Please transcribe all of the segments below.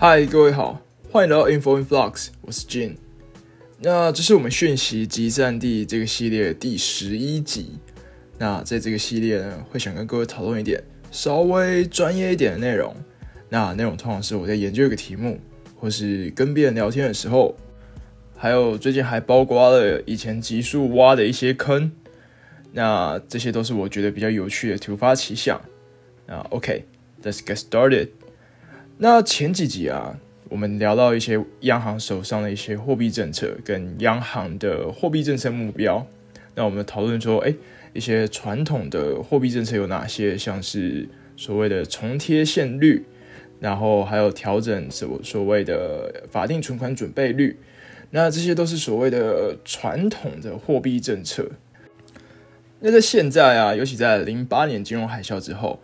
嗨，各位好，欢迎来到 Info Influx，我是 Jin。那这是我们讯息集战地这个系列第十一集。那在这个系列呢，会想跟各位讨论一点稍微专业一点的内容。那内容通常是我在研究一个题目，或是跟别人聊天的时候，还有最近还包括了以前极速挖的一些坑。那这些都是我觉得比较有趣的突发奇想。那 OK，Let's get started。那前几集啊，我们聊到一些央行手上的一些货币政策跟央行的货币政策目标。那我们讨论说，哎，一些传统的货币政策有哪些？像是所谓的重贴现率，然后还有调整所所谓的法定存款准备率。那这些都是所谓的传统的货币政策。那在现在啊，尤其在零八年金融海啸之后。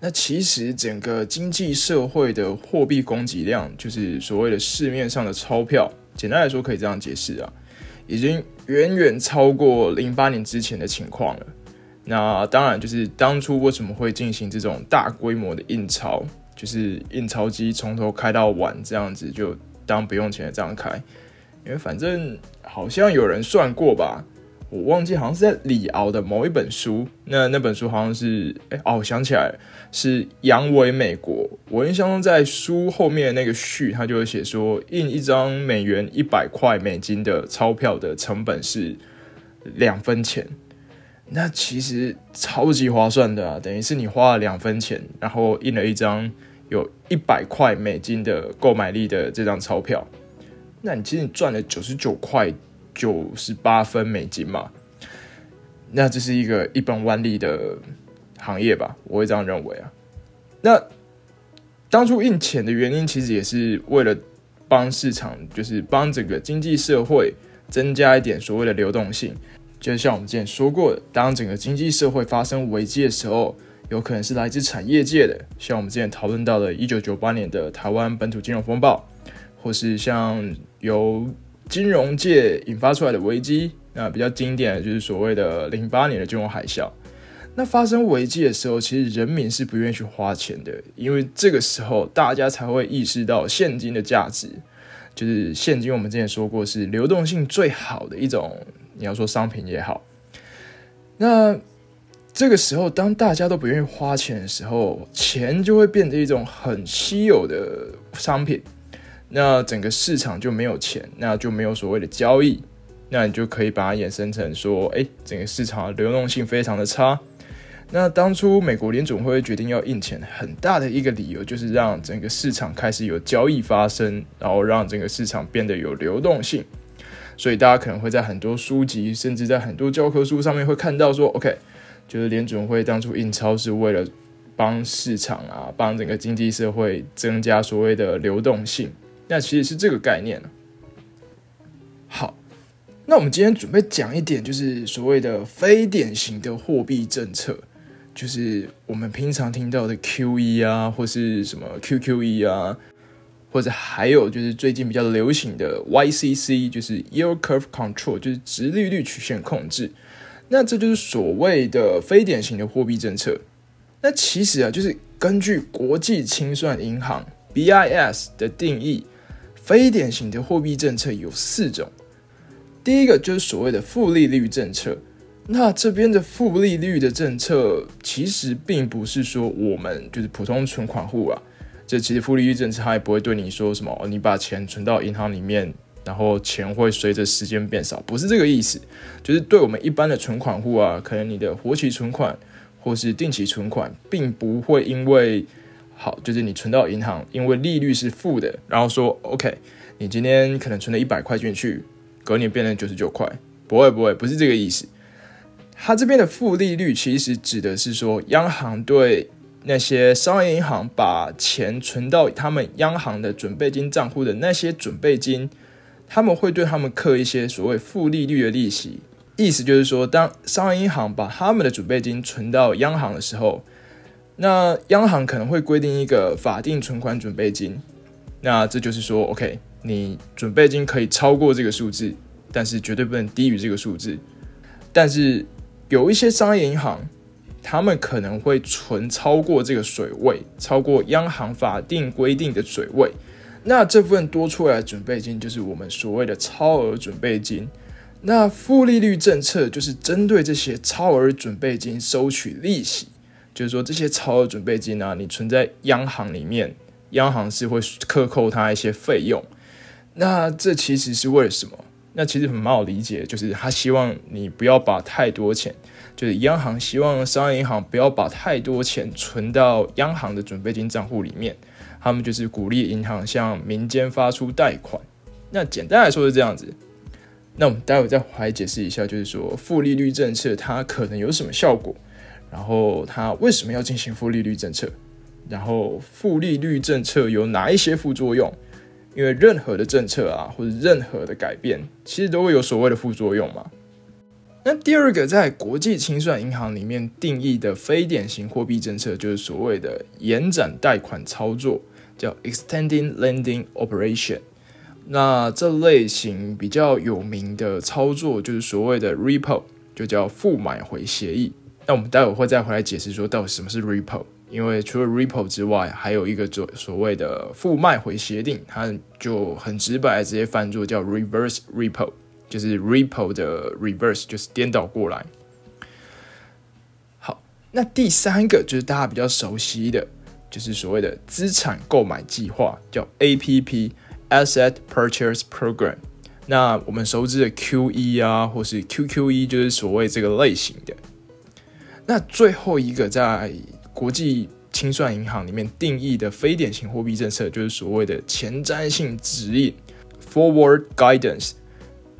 那其实整个经济社会的货币供给量，就是所谓的市面上的钞票，简单来说可以这样解释啊，已经远远超过零八年之前的情况了。那当然就是当初为什么会进行这种大规模的印钞，就是印钞机从头开到晚这样子，就当不用钱这样开，因为反正好像有人算过吧。我忘记好像是在李敖的某一本书，那那本书好像是，哎哦，我想起来是杨伟美国。我印象中在书后面那个序，他就会写说，印一张美元一百块美金的钞票的成本是两分钱。那其实超级划算的啊，等于是你花了两分钱，然后印了一张有一百块美金的购买力的这张钞票，那你其实赚了九十九块。九十八分美金嘛，那这是一个一本万利的行业吧？我会这样认为啊。那当初印钱的原因，其实也是为了帮市场，就是帮整个经济社会增加一点所谓的流动性。就像我们之前说过的，当整个经济社会发生危机的时候，有可能是来自产业界的，像我们之前讨论到的一九九八年的台湾本土金融风暴，或是像由金融界引发出来的危机，那比较经典的就是所谓的零八年的金融海啸。那发生危机的时候，其实人民是不愿意去花钱的，因为这个时候大家才会意识到现金的价值。就是现金，我们之前说过是流动性最好的一种，你要说商品也好。那这个时候，当大家都不愿意花钱的时候，钱就会变成一种很稀有的商品。那整个市场就没有钱，那就没有所谓的交易，那你就可以把它衍生成说，哎，整个市场流动性非常的差。那当初美国联总会决定要印钱，很大的一个理由就是让整个市场开始有交易发生，然后让整个市场变得有流动性。所以大家可能会在很多书籍，甚至在很多教科书上面会看到说，OK，就是联总会当初印钞是为了帮市场啊，帮整个经济社会增加所谓的流动性。那其实是这个概念好，那我们今天准备讲一点，就是所谓的非典型的货币政策，就是我们平常听到的 QE 啊，或是什么 QQE 啊，或者还有就是最近比较流行的 YCC，就是 Yield Curve Control，就是直利率曲线控制。那这就是所谓的非典型的货币政策。那其实啊，就是根据国际清算银行 BIS 的定义。非典型的货币政策有四种，第一个就是所谓的负利率政策。那这边的负利率的政策，其实并不是说我们就是普通存款户啊，这其实负利率政策它也不会对你说什么，你把钱存到银行里面，然后钱会随着时间变少，不是这个意思。就是对我们一般的存款户啊，可能你的活期存款或是定期存款，并不会因为好，就是你存到银行，因为利率是负的，然后说 OK，你今天可能存了一百块进去，隔年变成九十九块，不会不会，不是这个意思。它这边的负利率其实指的是说，央行对那些商业银行把钱存到他们央行的准备金账户的那些准备金，他们会对他们刻一些所谓负利率的利息。意思就是说，当商业银行把他们的准备金存到央行的时候。那央行可能会规定一个法定存款准备金，那这就是说，OK，你准备金可以超过这个数字，但是绝对不能低于这个数字。但是有一些商业银行，他们可能会存超过这个水位，超过央行法定规定的水位。那这部分多出来的准备金就是我们所谓的超额准备金。那负利率政策就是针对这些超额准备金收取利息，就是说这些超额准备金啊，你存在央行里面，央行是会克扣它一些费用。那这其实是为了什么？那其实很蛮好理解，就是他希望你不要把太多钱，就是央行希望商业银行不要把太多钱存到央行的准备金账户里面，他们就是鼓励银行向民间发出贷款。那简单来说是这样子。那我们待会再回来解释一下，就是说负利率政策它可能有什么效果，然后它为什么要进行负利率政策，然后负利率政策有哪一些副作用？因为任何的政策啊，或者任何的改变，其实都会有所谓的副作用嘛。那第二个，在国际清算银行里面定义的非典型货币政策，就是所谓的延展贷款操作，叫 extending lending operation。那这类型比较有名的操作，就是所谓的 repo，就叫负买回协议。那我们待会会再回来解释说，到底什么是 repo。因为除了 repo 之外，还有一个所所谓的负卖回协定，它就很直白直接翻作叫 reverse repo，就是 repo 的 reverse，就是颠倒过来。好，那第三个就是大家比较熟悉的，就是所谓的资产购买计划，叫 APP（Asset Purchase Program）。那我们熟知的 QE 啊，或是 QQE，就是所谓这个类型的。那最后一个在国际清算银行里面定义的非典型货币政策，就是所谓的前瞻性指引 （forward guidance）。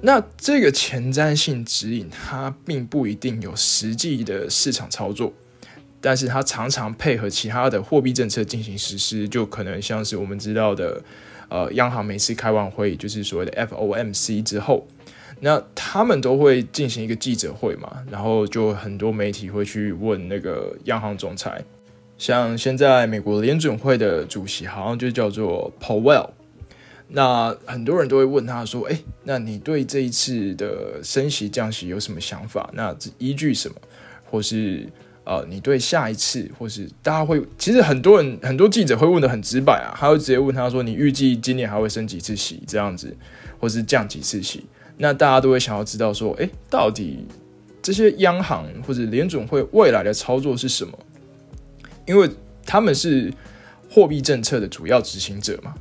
那这个前瞻性指引，它并不一定有实际的市场操作，但是它常常配合其他的货币政策进行实施，就可能像是我们知道的，呃，央行每次开完会，就是所谓的 FOMC 之后，那他们都会进行一个记者会嘛，然后就很多媒体会去问那个央行总裁。像现在美国联准会的主席好像就叫做 Powell，那很多人都会问他说：“哎，那你对这一次的升息降息有什么想法？那依据什么？或是呃，你对下一次，或是大家会其实很多人很多记者会问的很直白啊，他会直接问他说：你预计今年还会升几次息？这样子，或是降几次息？那大家都会想要知道说：哎，到底这些央行或者联总会未来的操作是什么？”因为他们是货币政策的主要执行者嘛，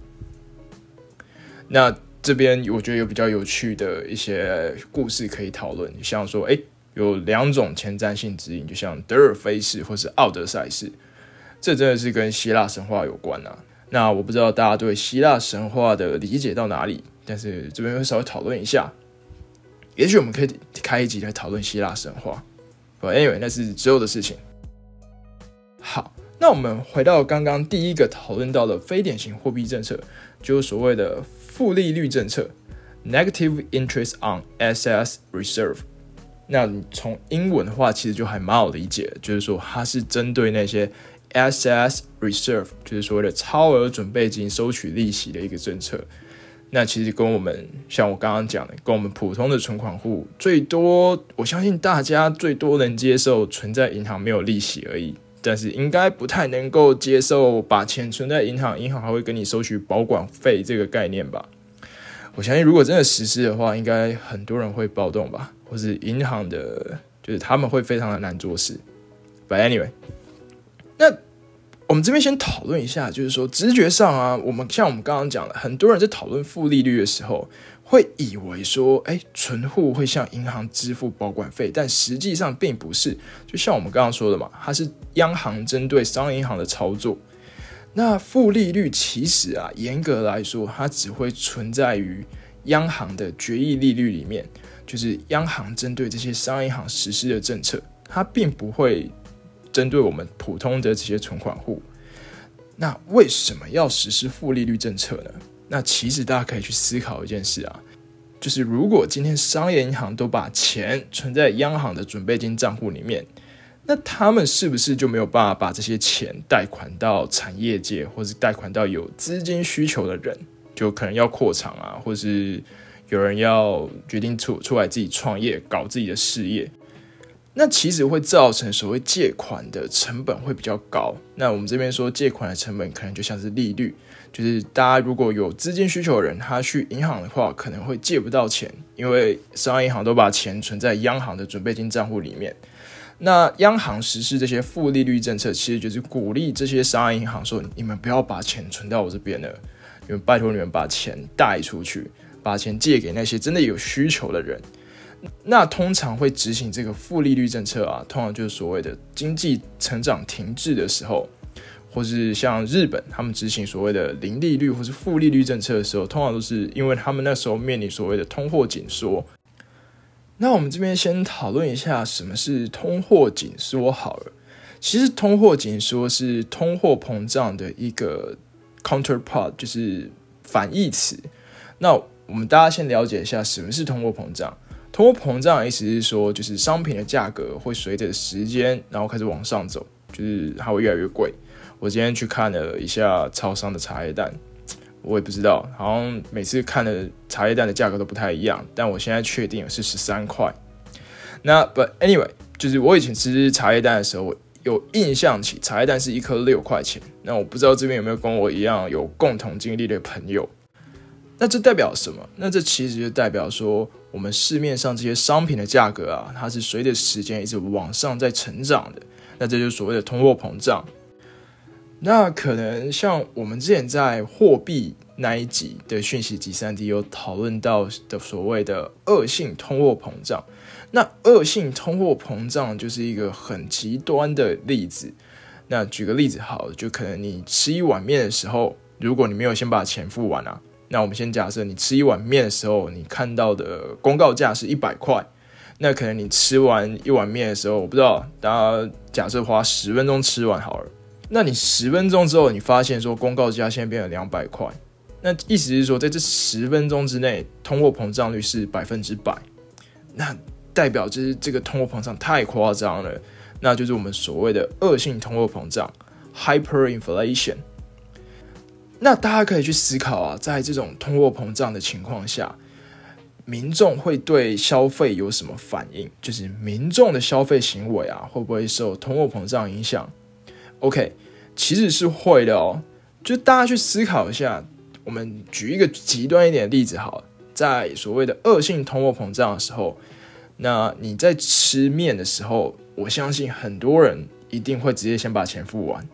那这边我觉得有比较有趣的一些故事可以讨论，像说，哎，有两种前瞻性指引，就像德尔菲式或是奥德赛式，这真的是跟希腊神话有关啊。那我不知道大家对希腊神话的理解到哪里，但是这边会稍微讨论一下，也许我们可以开一集来讨论希腊神话。不，anyway，那是之后的事情。好，那我们回到刚刚第一个讨论到的非典型货币政策，就是所谓的负利率政策 （Negative Interest on Excess Reserve）。那从英文的话，其实就还蛮好理解，就是说它是针对那些 excess reserve，就是所谓的超额准备金收取利息的一个政策。那其实跟我们像我刚刚讲的，跟我们普通的存款户最多，我相信大家最多能接受存在银行没有利息而已。但是应该不太能够接受把钱存在银行，银行还会跟你收取保管费这个概念吧？我相信如果真的实施的话，应该很多人会暴动吧，或是银行的，就是他们会非常的难做事。But anyway，那我们这边先讨论一下，就是说直觉上啊，我们像我们刚刚讲的，很多人在讨论负利率的时候。会以为说，哎，存户会向银行支付保管费，但实际上并不是。就像我们刚刚说的嘛，它是央行针对商业银行的操作。那负利率其实啊，严格来说，它只会存在于央行的决议利率里面，就是央行针对这些商业银行实施的政策，它并不会针对我们普通的这些存款户。那为什么要实施负利率政策呢？那其实大家可以去思考一件事啊，就是如果今天商业银行都把钱存在央行的准备金账户里面，那他们是不是就没有办法把这些钱贷款到产业界，或是贷款到有资金需求的人，就可能要扩厂啊，或是有人要决定出出来自己创业，搞自己的事业？那其实会造成所谓借款的成本会比较高。那我们这边说借款的成本可能就像是利率，就是大家如果有资金需求的人，他去银行的话可能会借不到钱，因为商业银行都把钱存在央行的准备金账户里面。那央行实施这些负利率政策，其实就是鼓励这些商业银行说：你们不要把钱存到我这边了，你们拜托你们把钱贷出去，把钱借给那些真的有需求的人。那通常会执行这个负利率政策啊，通常就是所谓的经济成长停滞的时候，或是像日本他们执行所谓的零利率或是负利率政策的时候，通常都是因为他们那时候面临所谓的通货紧缩。那我们这边先讨论一下什么是通货紧缩好了。其实通货紧缩是通货膨胀的一个 counterpart，就是反义词。那我们大家先了解一下什么是通货膨胀。通货膨胀的意思是说，就是商品的价格会随着时间然后开始往上走，就是它会越来越贵。我今天去看了一下超商的茶叶蛋。我也不知道，好像每次看的茶叶蛋的价格都不太一样，但我现在确定是十三块。那 But anyway，就是我以前吃茶叶蛋的时候，我有印象起茶叶蛋是一颗六块钱。那我不知道这边有没有跟我一样有共同经历的朋友。那这代表什么？那这其实就代表说，我们市面上这些商品的价格啊，它是随着时间一直往上在成长的。那这就是所谓的通货膨胀。那可能像我们之前在货币那一集的讯息集三 D 有讨论到的所谓的恶性通货膨胀。那恶性通货膨胀就是一个很极端的例子。那举个例子好，就可能你吃一碗面的时候，如果你没有先把钱付完啊，那我们先假设你吃一碗面的时候，你看到的公告价是一百块，那可能你吃完一碗面的时候，我不知道，大家假设花十分钟吃完好了。那你十分钟之后，你发现说公告价现在变成两百块，那意思是说在这十分钟之内，通货膨胀率是百分之百，那代表就是这个通货膨胀太夸张了，那就是我们所谓的恶性通货膨胀 （hyperinflation）。那大家可以去思考啊，在这种通货膨胀的情况下，民众会对消费有什么反应？就是民众的消费行为啊，会不会受通货膨胀影响？OK，其实是会的哦。就大家去思考一下，我们举一个极端一点的例子，好，在所谓的恶性通货膨胀的时候，那你在吃面的时候，我相信很多人一定会直接先把钱付完。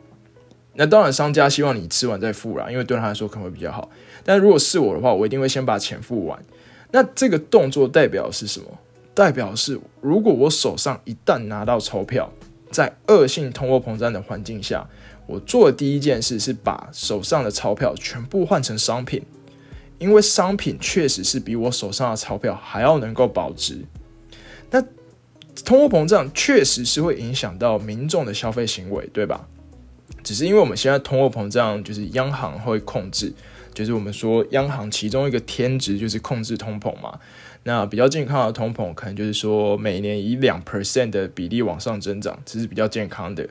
那当然，商家希望你吃完再付啦，因为对他来说可能会比较好。但如果是我的话，我一定会先把钱付完。那这个动作代表是什么？代表是如果我手上一旦拿到钞票。在恶性通货膨胀的环境下，我做的第一件事是把手上的钞票全部换成商品，因为商品确实是比我手上的钞票还要能够保值。那通货膨胀确实是会影响到民众的消费行为，对吧？只是因为我们现在通货膨胀就是央行会控制，就是我们说央行其中一个天职就是控制通膨嘛。那比较健康的通膨，可能就是说每年以两 percent 的比例往上增长，这是比较健康的。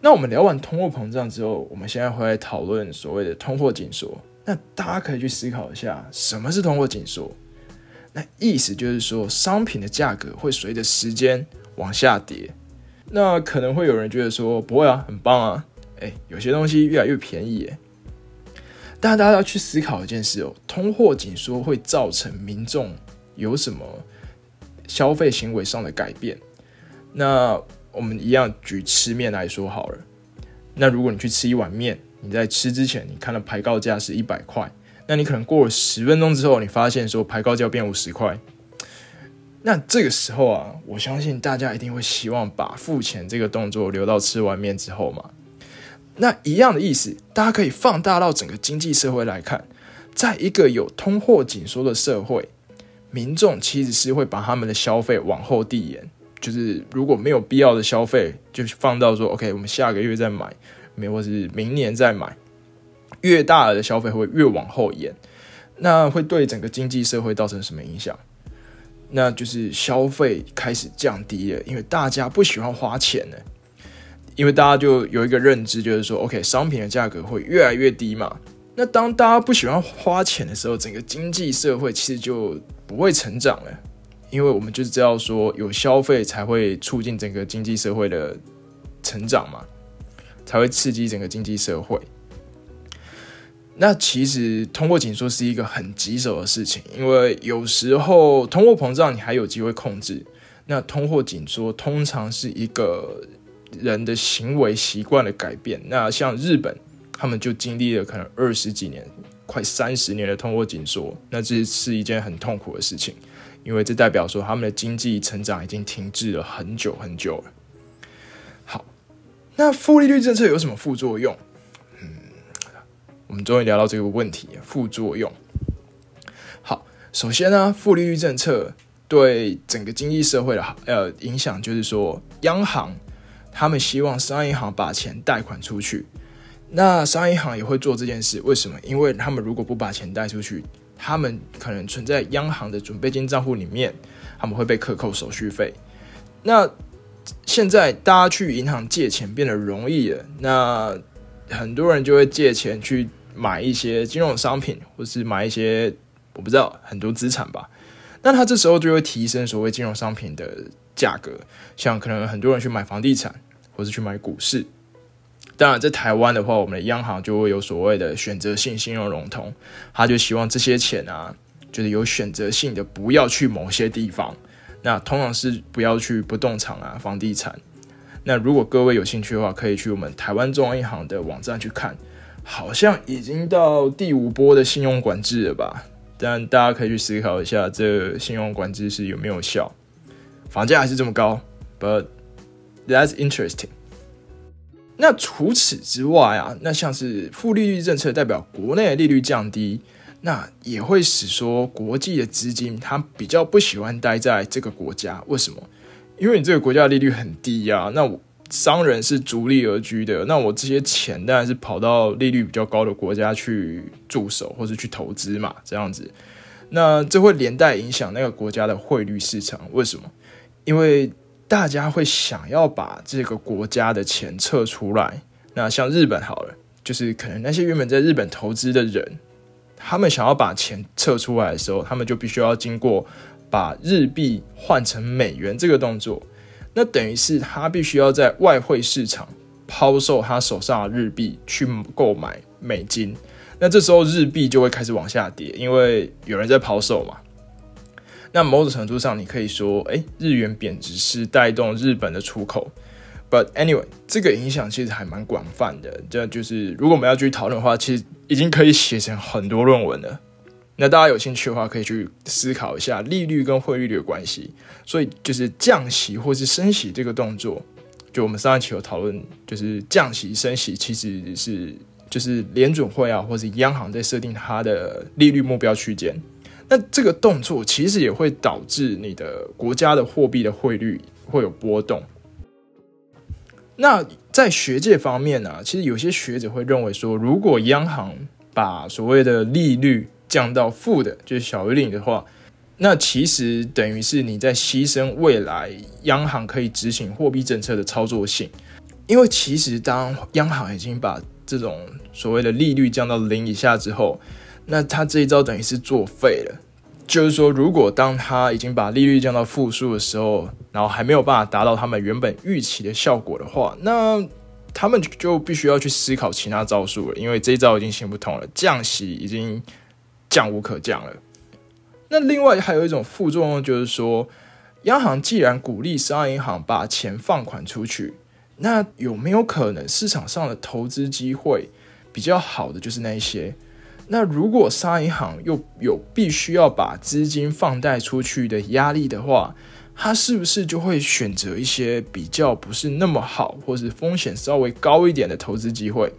那我们聊完通货膨胀之后，我们现在回来讨论所谓的通货紧缩。那大家可以去思考一下，什么是通货紧缩？那意思就是说，商品的价格会随着时间往下跌。那可能会有人觉得说，不会啊，很棒啊，诶，有些东西越来越便宜，但大家要去思考一件事哦，通货紧缩会造成民众有什么消费行为上的改变？那我们一样举吃面来说好了。那如果你去吃一碗面，你在吃之前你看到排告价是一百块，那你可能过了十分钟之后，你发现说排告价变五十块，那这个时候啊，我相信大家一定会希望把付钱这个动作留到吃完面之后嘛。那一样的意思，大家可以放大到整个经济社会来看，在一个有通货紧缩的社会，民众其实是会把他们的消费往后递延，就是如果没有必要的消费，就放到说 OK，我们下个月再买，没或是明年再买，越大的消费会越往后延，那会对整个经济社会造成什么影响？那就是消费开始降低了，因为大家不喜欢花钱了。因为大家就有一个认知，就是说，OK，商品的价格会越来越低嘛。那当大家不喜欢花钱的时候，整个经济社会其实就不会成长了。因为我们就是知道说有消费才会促进整个经济社会的成长嘛，才会刺激整个经济社会。那其实通货紧缩是一个很棘手的事情，因为有时候通货膨胀你还有机会控制，那通货紧缩通常是一个人的行为习惯的改变。那像日本，他们就经历了可能二十几年、快三十年的通货紧缩，那这是一件很痛苦的事情，因为这代表说他们的经济成长已经停滞了很久很久了。好，那负利率政策有什么副作用？我们终于聊到这个问题，副作用。好，首先呢，负利率政策对整个经济社会的呃影响，就是说，央行他们希望商业银行把钱贷款出去，那商业银行也会做这件事。为什么？因为他们如果不把钱贷出去，他们可能存在央行的准备金账户里面，他们会被克扣手续费。那现在大家去银行借钱变得容易了，那很多人就会借钱去。买一些金融商品，或是买一些我不知道很多资产吧，那他这时候就会提升所谓金融商品的价格，像可能很多人去买房地产，或是去买股市。当然，在台湾的话，我们的央行就会有所谓的选择性信用融通，他就希望这些钱啊，就是有选择性的不要去某些地方，那通常是不要去不动产啊、房地产。那如果各位有兴趣的话，可以去我们台湾中央银行的网站去看。好像已经到第五波的信用管制了吧？但大家可以去思考一下，这信用管制是有没有效？房价还是这么高，But that's interesting。那除此之外啊，那像是负利率政策代表国内利率降低，那也会使说国际的资金它比较不喜欢待在这个国家。为什么？因为你这个国家利率很低呀。那。商人是逐利而居的，那我这些钱当然是跑到利率比较高的国家去驻守或者去投资嘛，这样子，那这会连带影响那个国家的汇率市场。为什么？因为大家会想要把这个国家的钱撤出来。那像日本好了，就是可能那些原本在日本投资的人，他们想要把钱撤出来的时候，他们就必须要经过把日币换成美元这个动作。那等于是他必须要在外汇市场抛售他手上的日币去购买美金，那这时候日币就会开始往下跌，因为有人在抛售嘛。那某种程度上，你可以说，哎，日元贬值是带动日本的出口。But anyway，这个影响其实还蛮广泛的。这就是如果我们要继续讨论的话，其实已经可以写成很多论文了。那大家有兴趣的话，可以去思考一下利率跟汇率的关系。所以就是降息或是升息这个动作，就我们上一期有讨论，就是降息升息其实是就是联准会啊，或是央行在设定它的利率目标区间。那这个动作其实也会导致你的国家的货币的汇率会有波动。那在学界方面呢，其实有些学者会认为说，如果央行把所谓的利率降到负的，就是小于零的话，那其实等于是你在牺牲未来央行可以执行货币政策的操作性，因为其实当央行已经把这种所谓的利率降到零以下之后，那他这一招等于是作废了。就是说，如果当他已经把利率降到负数的时候，然后还没有办法达到他们原本预期的效果的话，那他们就必须要去思考其他招数了，因为这一招已经行不通了，降息已经。降无可降了。那另外还有一种副作用，就是说，央行既然鼓励商业银行把钱放款出去，那有没有可能市场上的投资机会比较好的就是那一些？那如果商业银行又有必须要把资金放贷出去的压力的话，它是不是就会选择一些比较不是那么好，或是风险稍微高一点的投资机会？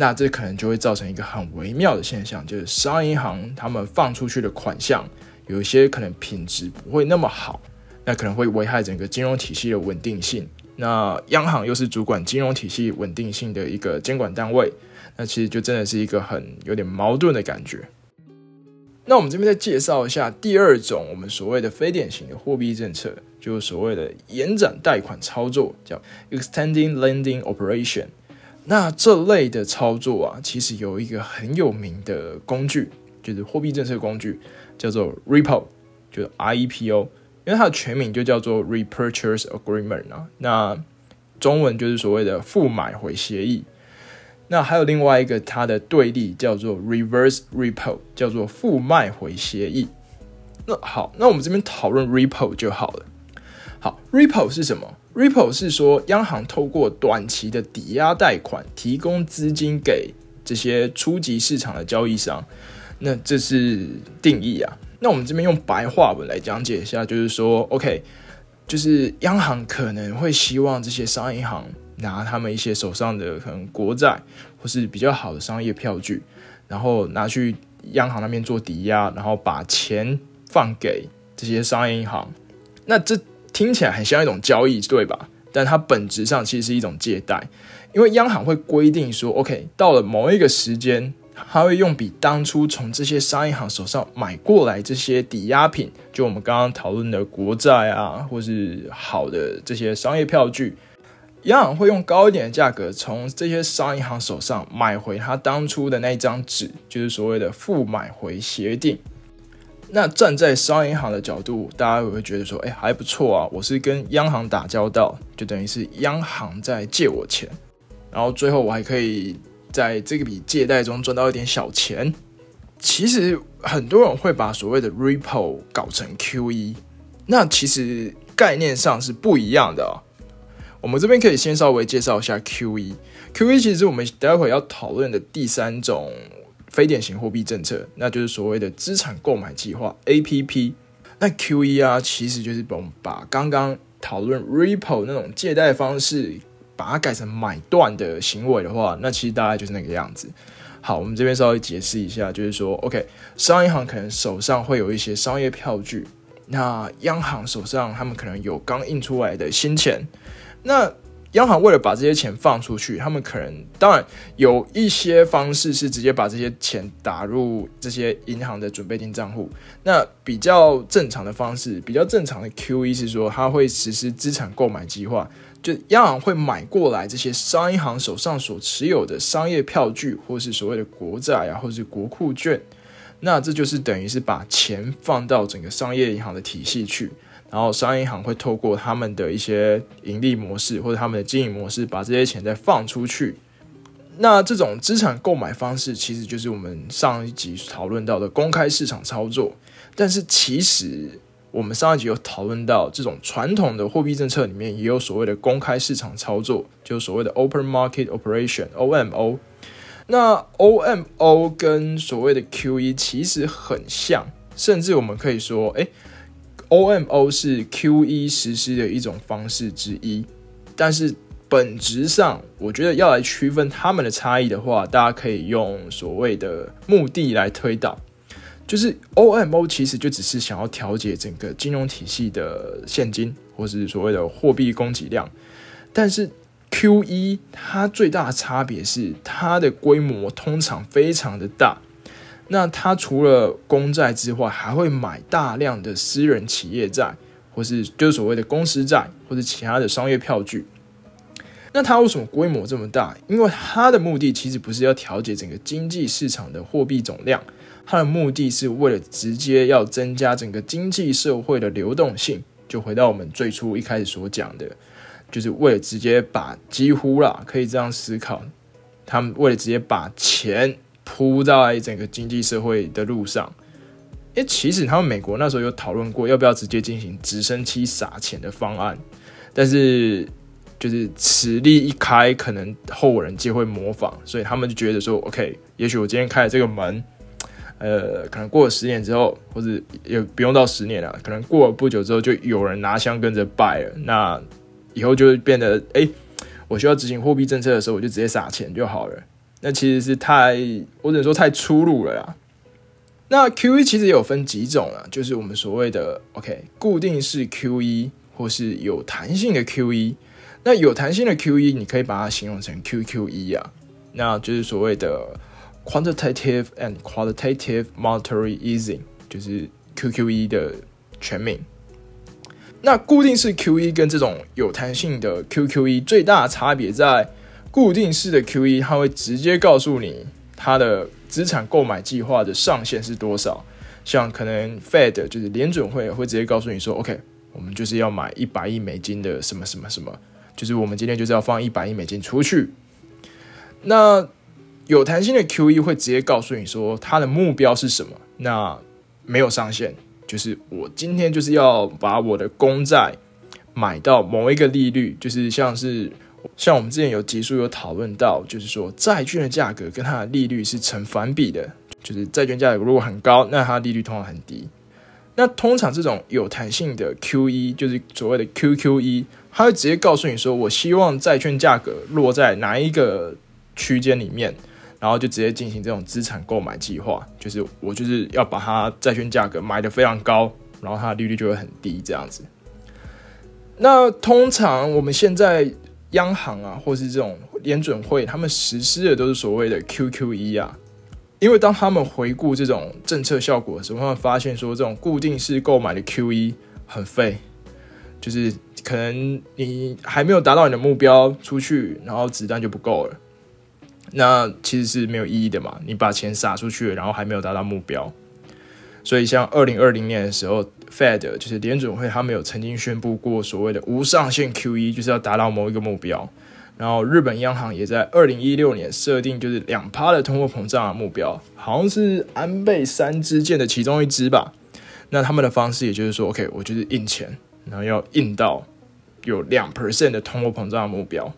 那这可能就会造成一个很微妙的现象，就是商业银行他们放出去的款项，有一些可能品质不会那么好，那可能会危害整个金融体系的稳定性。那央行又是主管金融体系稳定性的一个监管单位，那其实就真的是一个很有点矛盾的感觉。那我们这边再介绍一下第二种我们所谓的非典型的货币政策，就是所谓的延展贷款操作，叫 extending lending operation。那这类的操作啊，其实有一个很有名的工具，就是货币政策工具，叫做 repo。就是 IEPO，因为它的全名就叫做 Repurchase Agreement 啊，那中文就是所谓的复买回协议。那还有另外一个它的对立叫做 Reverse Repo，叫做负卖回协议。那好，那我们这边讨论 Repo 就好了。好，Repo 是什么 Ripple 是说央行透过短期的抵押贷款提供资金给这些初级市场的交易商。那这是定义啊。那我们这边用白话文来讲解一下，就是说，OK，就是央行可能会希望这些商业银行。拿他们一些手上的可能国债或是比较好的商业票据，然后拿去央行那边做抵押，然后把钱放给这些商业银行。那这听起来很像一种交易，对吧？但它本质上其实是一种借贷，因为央行会规定说，OK，到了某一个时间，它会用比当初从这些商业银行手上买过来这些抵押品，就我们刚刚讨论的国债啊，或是好的这些商业票据。央行会用高一点的价格从这些商业银行手上买回他当初的那张纸，就是所谓的负买回协定。那站在商业银行的角度，大家会会觉得说，哎，还不错啊，我是跟央行打交道，就等于是央行在借我钱，然后最后我还可以在这个笔借贷中赚到一点小钱。其实很多人会把所谓的 repo 搞成 QE，那其实概念上是不一样的啊。我们这边可以先稍微介绍一下 QE。QE 其实是我们待会要讨论的第三种非典型货币政策，那就是所谓的资产购买计划 APP。那 QE 啊，其实就是把我们把刚刚讨论 Repo 那种借贷方式，把它改成买断的行为的话，那其实大概就是那个样子。好，我们这边稍微解释一下，就是说，OK，商业银行可能手上会有一些商业票据，那央行手上他们可能有刚印出来的新钱。那央行为了把这些钱放出去，他们可能当然有一些方式是直接把这些钱打入这些银行的准备金账户。那比较正常的方式，比较正常的 QE 是说，它会实施资产购买计划，就央行会买过来这些商业银行手上所持有的商业票据，或是所谓的国债啊，或是国库券。那这就是等于是把钱放到整个商业银行的体系去。然后商业银行会透过他们的一些盈利模式或者他们的经营模式，把这些钱再放出去。那这种资产购买方式，其实就是我们上一集讨论到的公开市场操作。但是其实我们上一集有讨论到，这种传统的货币政策里面也有所谓的公开市场操作，就是所谓的 Open Market Operation（OMO）。那 OMO 跟所谓的 QE 其实很像，甚至我们可以说，哎。OMO 是 QE 实施的一种方式之一，但是本质上，我觉得要来区分它们的差异的话，大家可以用所谓的目的来推导，就是 OMO 其实就只是想要调节整个金融体系的现金或是所谓的货币供给量，但是 QE 它最大的差别是它的规模通常非常的大。那他除了公债之外，还会买大量的私人企业债，或是就所谓的公司债，或者其他的商业票据。那它为什么规模这么大？因为它的目的其实不是要调节整个经济市场的货币总量，它的目的是为了直接要增加整个经济社会的流动性。就回到我们最初一开始所讲的，就是为了直接把几乎啦，可以这样思考，他们为了直接把钱。铺在整个经济社会的路上，诶，其实他们美国那时候有讨论过要不要直接进行直升机撒钱的方案，但是就是此例一开，可能后人皆会模仿，所以他们就觉得说，OK，也许我今天开了这个门，呃，可能过了十年之后，或者也不用到十年了，可能过了不久之后，就有人拿枪跟着拜了，那以后就变得，诶，我需要执行货币政策的时候，我就直接撒钱就好了。那其实是太，我只能说太粗鲁了呀。那 QE 其实有分几种了，就是我们所谓的 OK 固定式 QE 或是有弹性的 QE。那有弹性的 QE 你可以把它形容成 QQE 啊，那就是所谓的 Quantitative and Qualitative Monetary Easing，就是 QQE 的全名。那固定式 QE 跟这种有弹性的 QQE 最大的差别在。固定式的 Q E，它会直接告诉你它的资产购买计划的上限是多少。像可能 Fed 就是联准会会直接告诉你说，OK，我们就是要买一百亿美金的什么什么什么，就是我们今天就是要放一百亿美金出去。那有弹性的 QE 会直接告诉你说它的目标是什么，那没有上限，就是我今天就是要把我的公债买到某一个利率，就是像是。像我们之前有集数有讨论到，就是说债券的价格跟它的利率是成反比的，就是债券价格如果很高，那它利率通常很低。那通常这种有弹性的 QE，就是所谓的 QQE，它会直接告诉你说，我希望债券价格落在哪一个区间里面，然后就直接进行这种资产购买计划，就是我就是要把它债券价格买的非常高，然后它的利率就会很低这样子。那通常我们现在。央行啊，或是这种联准会，他们实施的都是所谓的 QQE 啊。因为当他们回顾这种政策效果的时候，他们发现说，这种固定式购买的 QE 很废，就是可能你还没有达到你的目标出去，然后子弹就不够了。那其实是没有意义的嘛，你把钱撒出去，然后还没有达到目标。所以像二零二零年的时候。Fed 就是联准会，他们有曾经宣布过所谓的无上限 QE，就是要达到某一个目标。然后日本央行也在二零一六年设定就是两趴的通货膨胀的目标，好像是安倍三支箭的其中一支吧。那他们的方式也就是说，OK，我就是印钱，然后要印到有两 percent 的通货膨胀的目标。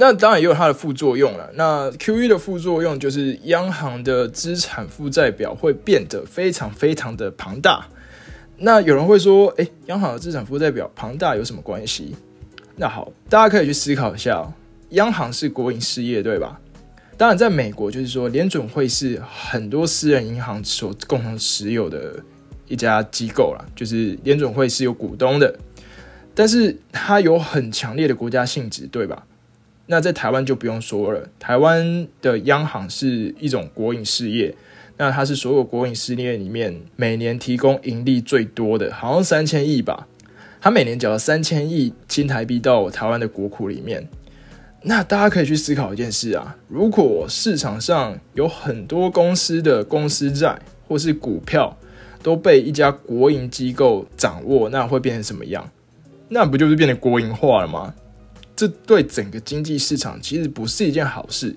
那当然也有它的副作用了。那 QE 的副作用就是央行的资产负债表会变得非常非常的庞大。那有人会说，诶，央行的资产负债表庞大有什么关系？那好，大家可以去思考一下。央行是国营事业，对吧？当然，在美国就是说，联准会是很多私人银行所共同持有的一家机构啦，就是联准会是有股东的，但是它有很强烈的国家性质，对吧？那在台湾就不用说了，台湾的央行是一种国营事业，那它是所有国营事业里面每年提供盈利最多的，好像三千亿吧，它每年缴了三千亿新台币到台湾的国库里面。那大家可以去思考一件事啊，如果市场上有很多公司的公司债或是股票都被一家国营机构掌握，那会变成什么样？那不就是变得国营化了吗？这对整个经济市场其实不是一件好事。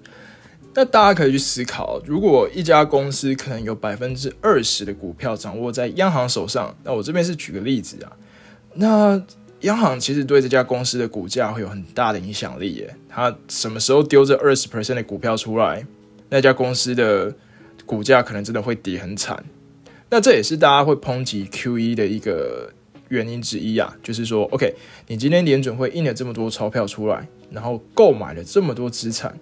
那大家可以去思考，如果一家公司可能有百分之二十的股票掌握在央行手上，那我这边是举个例子啊。那央行其实对这家公司的股价会有很大的影响力耶。它什么时候丢这二十 percent 的股票出来，那家公司的股价可能真的会跌很惨。那这也是大家会抨击 QE 的一个。原因之一啊，就是说，OK，你今天联准会印了这么多钞票出来，然后购买了这么多资产，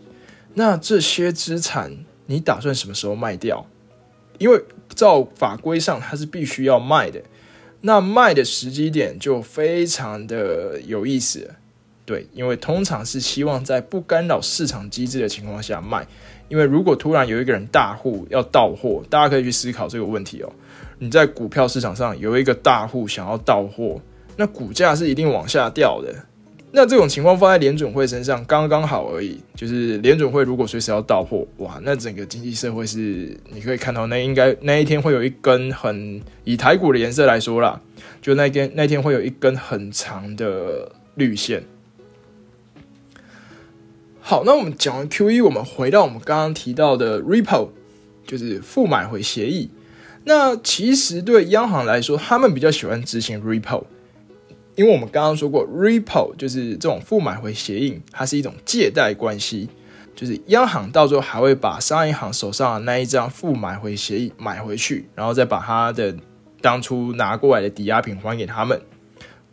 那这些资产你打算什么时候卖掉？因为照法规上它是必须要卖的，那卖的时机点就非常的有意思，对，因为通常是希望在不干扰市场机制的情况下卖，因为如果突然有一个人大户要到货，大家可以去思考这个问题哦。你在股票市场上有一个大户想要到货，那股价是一定往下掉的。那这种情况放在联准会身上刚刚好而已，就是联准会如果随时要到货，哇，那整个经济社会是你可以看到，那应该那一天会有一根很以台股的颜色来说啦，就那天那天会有一根很长的绿线。好，那我们讲完 Q E，我们回到我们刚刚提到的 Repo，就是负买回协议。那其实对央行来说，他们比较喜欢执行 repo，因为我们刚刚说过，repo 就是这种负买回协议，它是一种借贷关系，就是央行到最后还会把商业银行手上的那一张负买回协议买回去，然后再把它的当初拿过来的抵押品还给他们，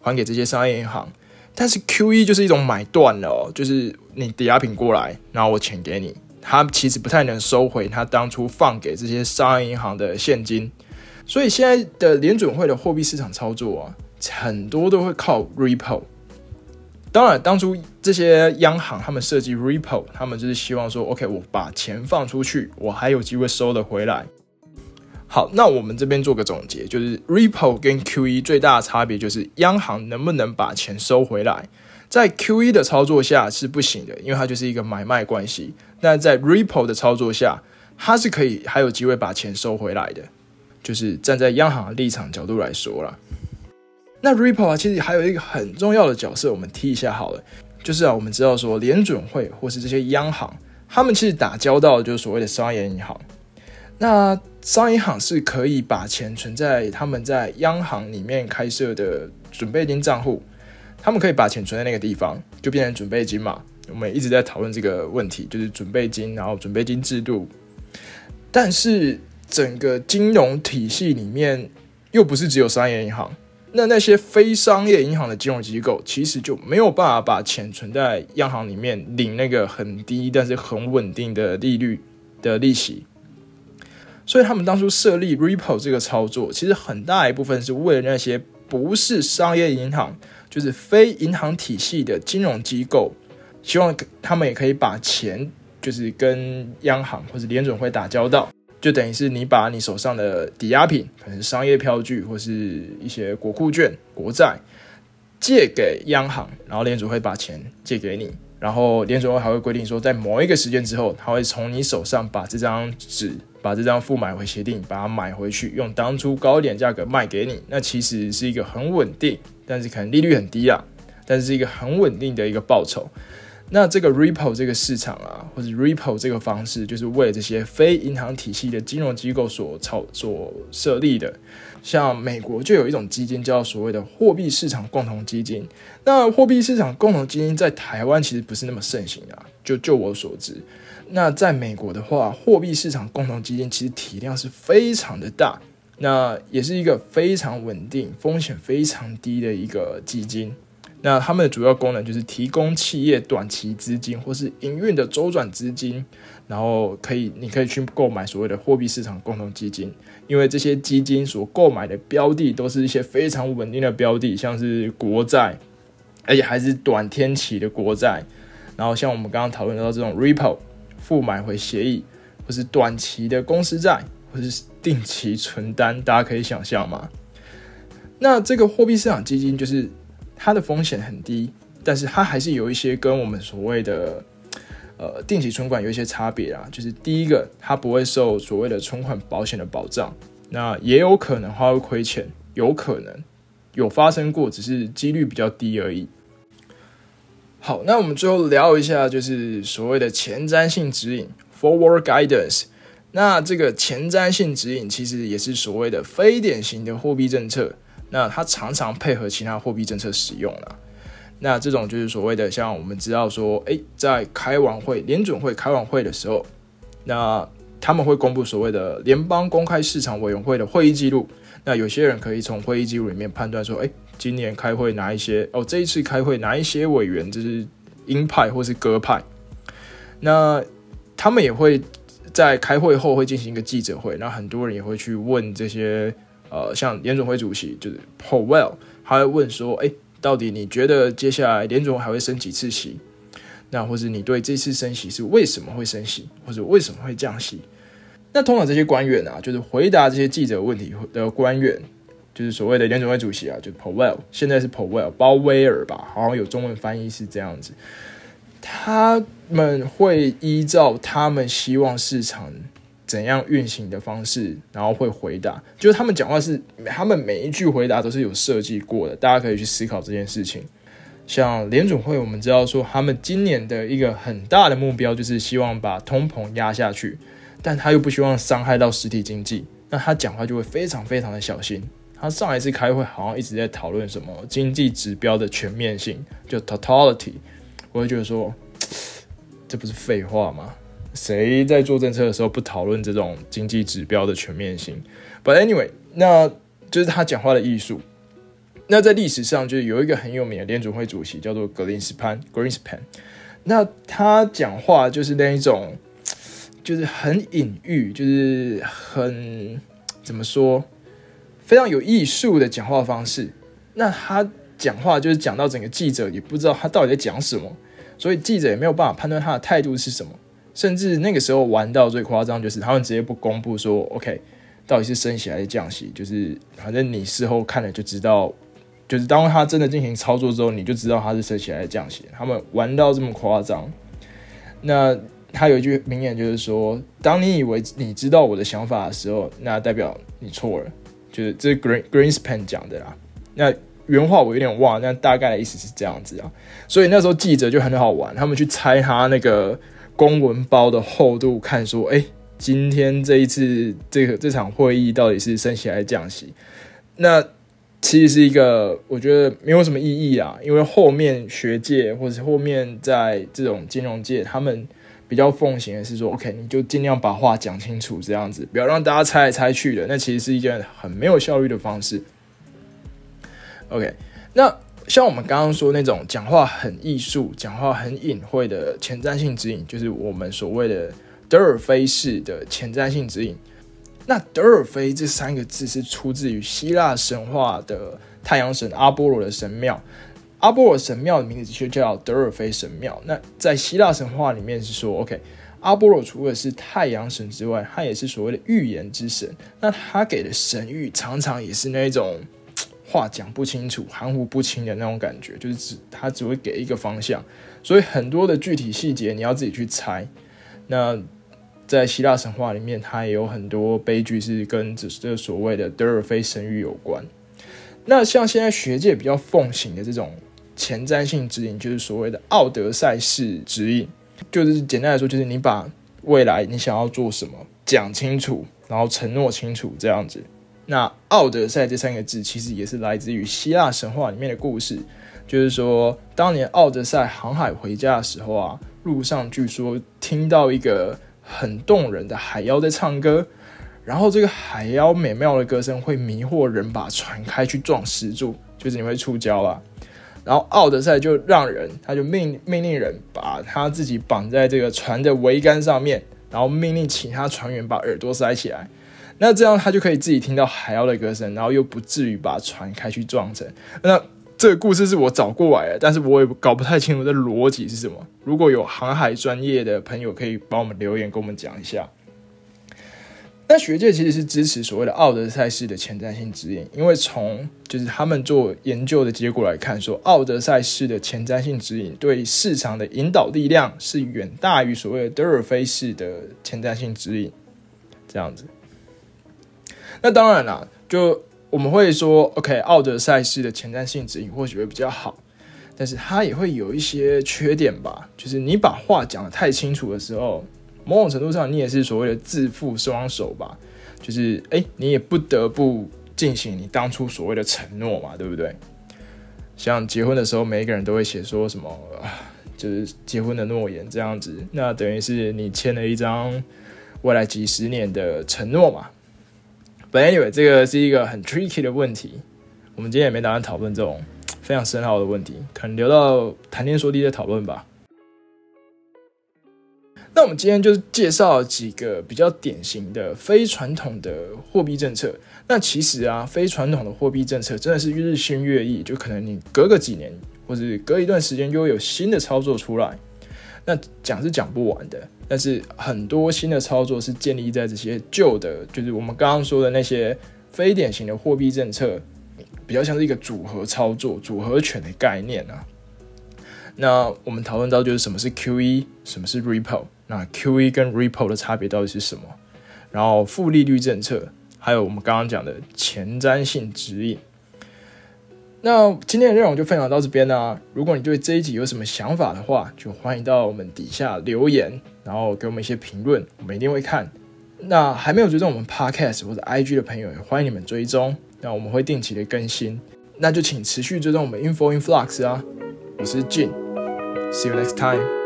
还给这些商业银行。但是 QE 就是一种买断了哦，就是你抵押品过来，然后我钱给你。他其实不太能收回他当初放给这些商业银行的现金，所以现在的联准会的货币市场操作啊，很多都会靠 repo。当然，当初这些央行他们设计 repo，他们就是希望说，OK，我把钱放出去，我还有机会收得回来。好，那我们这边做个总结，就是 repo 跟 QE 最大的差别就是央行能不能把钱收回来。在 QE 的操作下是不行的，因为它就是一个买卖关系。那在 Repo 的操作下，它是可以还有机会把钱收回来的。就是站在央行的立场角度来说了，那 Ripple 啊，其实还有一个很重要的角色，我们提一下好了。就是啊，我们知道说联准会或是这些央行，他们其实打交道就是所谓的商业银行。那商业银行是可以把钱存在他们在央行里面开设的准备金账户，他们可以把钱存在那个地方，就变成准备金嘛。我们一直在讨论这个问题，就是准备金，然后准备金制度。但是整个金融体系里面又不是只有商业银行。那那些非商业银行的金融机构，其实就没有办法把钱存在央行里面领那个很低但是很稳定的利率的利息，所以他们当初设立 Ripple 这个操作，其实很大一部分是为了那些不是商业银行，就是非银行体系的金融机构，希望他们也可以把钱就是跟央行或者联准会打交道。就等于是你把你手上的抵押品，可能商业票据或是一些国库券、国债，借给央行，然后联储会把钱借给你，然后联储会还会规定说，在某一个时间之后，他会从你手上把这张纸、把这张付买回协定，把它买回去，用当初高点价格卖给你。那其实是一个很稳定，但是可能利率很低啊，但是一个很稳定的一个报酬。那这个 repo 这个市场啊，或者 repo 这个方式，就是为这些非银行体系的金融机构所操所设立的。像美国就有一种基金叫所谓的货币市场共同基金。那货币市场共同基金在台湾其实不是那么盛行啊，就就我所知。那在美国的话，货币市场共同基金其实体量是非常的大，那也是一个非常稳定、风险非常低的一个基金。那他们的主要功能就是提供企业短期资金或是营运的周转资金，然后可以，你可以去购买所谓的货币市场共同基金，因为这些基金所购买的标的都是一些非常稳定的标的，像是国债，而且还是短天期的国债，然后像我们刚刚讨论到这种 Ripple 付买回协议，或是短期的公司债，或是定期存单，大家可以想象吗？那这个货币市场基金就是。它的风险很低，但是它还是有一些跟我们所谓的呃定期存款有一些差别啊。就是第一个，它不会受所谓的存款保险的保障，那也有可能它会亏钱，有可能有发生过，只是几率比较低而已。好，那我们最后聊一下，就是所谓的前瞻性指引 （forward guidance）。那这个前瞻性指引其实也是所谓的非典型的货币政策。那它常常配合其他货币政策使用了。那这种就是所谓的，像我们知道说，诶，在开完会，联准会开完会的时候，那他们会公布所谓的联邦公开市场委员会的会议记录。那有些人可以从会议记录里面判断说，诶，今年开会哪一些哦，这一次开会哪一些委员就是鹰派或是鸽派。那他们也会在开会后会进行一个记者会，那很多人也会去问这些。呃，像联总会主席就是 Powell，他会问说：“哎，到底你觉得接下来联总还会升几次息？那或者你对这次升息是为什么会升息，或者为什么会降息？”那通常这些官员啊，就是回答这些记者问题的官员，就是所谓的联总会主席啊，就是 Powell，现在是 Powell，鲍威尔吧，好像有中文翻译是这样子。他们会依照他们希望市场。怎样运行的方式，然后会回答，就是他们讲话是，他们每一句回答都是有设计过的，大家可以去思考这件事情。像联准会，我们知道说，他们今年的一个很大的目标就是希望把通膨压下去，但他又不希望伤害到实体经济，那他讲话就会非常非常的小心。他上一次开会好像一直在讨论什么经济指标的全面性，就 totality，我会觉得说，这不是废话吗？谁在做政策的时候不讨论这种经济指标的全面性？But anyway，那就是他讲话的艺术。那在历史上，就是有一个很有名的联储会主席叫做格林斯潘 （Greenspan）。那他讲话就是那一种，就是很隐喻，就是很怎么说，非常有艺术的讲话方式。那他讲话就是讲到整个记者也不知道他到底在讲什么，所以记者也没有办法判断他的态度是什么。甚至那个时候玩到最夸张，就是他们直接不公布说，OK，到底是升息还是降息，就是反正你事后看了就知道，就是当他真的进行操作之后，你就知道他是升息还是降息。他们玩到这么夸张，那他有一句名言，就是说，当你以为你知道我的想法的时候，那代表你错了。就是这是 Green Greenspan 讲的啦。那原话我有点忘，但大概的意思是这样子啊。所以那时候记者就很好玩，他们去猜他那个公文包的厚度，看说，哎，今天这一次这个这场会议到底是升息还是降息？那其实是一个我觉得没有什么意义啊，因为后面学界或者后面在这种金融界，他们比较奉行的是说，OK，你就尽量把话讲清楚，这样子不要让大家猜来猜去的，那其实是一件很没有效率的方式。OK，那像我们刚刚说那种讲话很艺术、讲话很隐晦的前瞻性指引，就是我们所谓的德尔菲式的前瞻性指引。那德尔菲这三个字是出自于希腊神话的太阳神阿波罗的神庙。阿波罗神庙的名字就叫德尔菲神庙。那在希腊神话里面是说，OK，阿波罗除了是太阳神之外，他也是所谓的预言之神。那他给的神谕常常也是那种话讲不清楚、含糊不清的那种感觉，就是只他只会给一个方向，所以很多的具体细节你要自己去猜。那在希腊神话里面，它也有很多悲剧是跟这这所谓的德尔菲神谕有关。那像现在学界比较奉行的这种前瞻性指引，就是所谓的奥德赛式指引，就是简单来说，就是你把未来你想要做什么讲清楚，然后承诺清楚这样子。那奥德赛这三个字其实也是来自于希腊神话里面的故事，就是说当年奥德赛航海回家的时候啊，路上据说听到一个。很动人的海妖在唱歌，然后这个海妖美妙的歌声会迷惑人，把船开去撞石柱，就是你会触礁了。然后奥德赛就让人，他就命命令人把他自己绑在这个船的桅杆上面，然后命令其他船员把耳朵塞起来，那这样他就可以自己听到海妖的歌声，然后又不至于把船开去撞沉。那这个故事是我找过来的，但是我也搞不太清楚这逻辑是什么。如果有航海专业的朋友，可以帮我们留言跟我们讲一下。那学界其实是支持所谓的奥德赛式的前瞻性指引，因为从就是他们做研究的结果来看，说奥德赛式的前瞻性指引对市场的引导力量是远大于所谓的德尔菲式的前瞻性指引。这样子，那当然啦，就。我们会说，OK，奥德赛式的前瞻性指引或许会比较好，但是它也会有一些缺点吧。就是你把话讲的太清楚的时候，某种程度上你也是所谓的自负双手吧。就是哎，你也不得不进行你当初所谓的承诺嘛，对不对？像结婚的时候，每一个人都会写说什么，就是结婚的诺言这样子，那等于是你签了一张未来几十年的承诺嘛。But anyway，这个是一个很 tricky 的问题，我们今天也没打算讨论这种非常深奥的问题，可能留到谈天说地再讨论吧。那我们今天就是介绍几个比较典型的非传统的货币政策。那其实啊，非传统的货币政策真的是日新月异，就可能你隔个几年或者隔一段时间就会有新的操作出来。那讲是讲不完的。但是很多新的操作是建立在这些旧的，就是我们刚刚说的那些非典型的货币政策，比较像是一个组合操作、组合拳的概念啊。那我们讨论到就是什么是 QE，什么是 Repo，那 QE 跟 Repo 的差别到底是什么？然后负利率政策，还有我们刚刚讲的前瞻性指引。那今天的内容就分享到这边啦。如果你对这一集有什么想法的话，就欢迎到我们底下留言，然后给我们一些评论，我们一定会看。那还没有追踪我们 Podcast 或者 IG 的朋友，也欢迎你们追踪。那我们会定期的更新，那就请持续追踪我们 Info Influx 啊。我是 Jin，See you next time。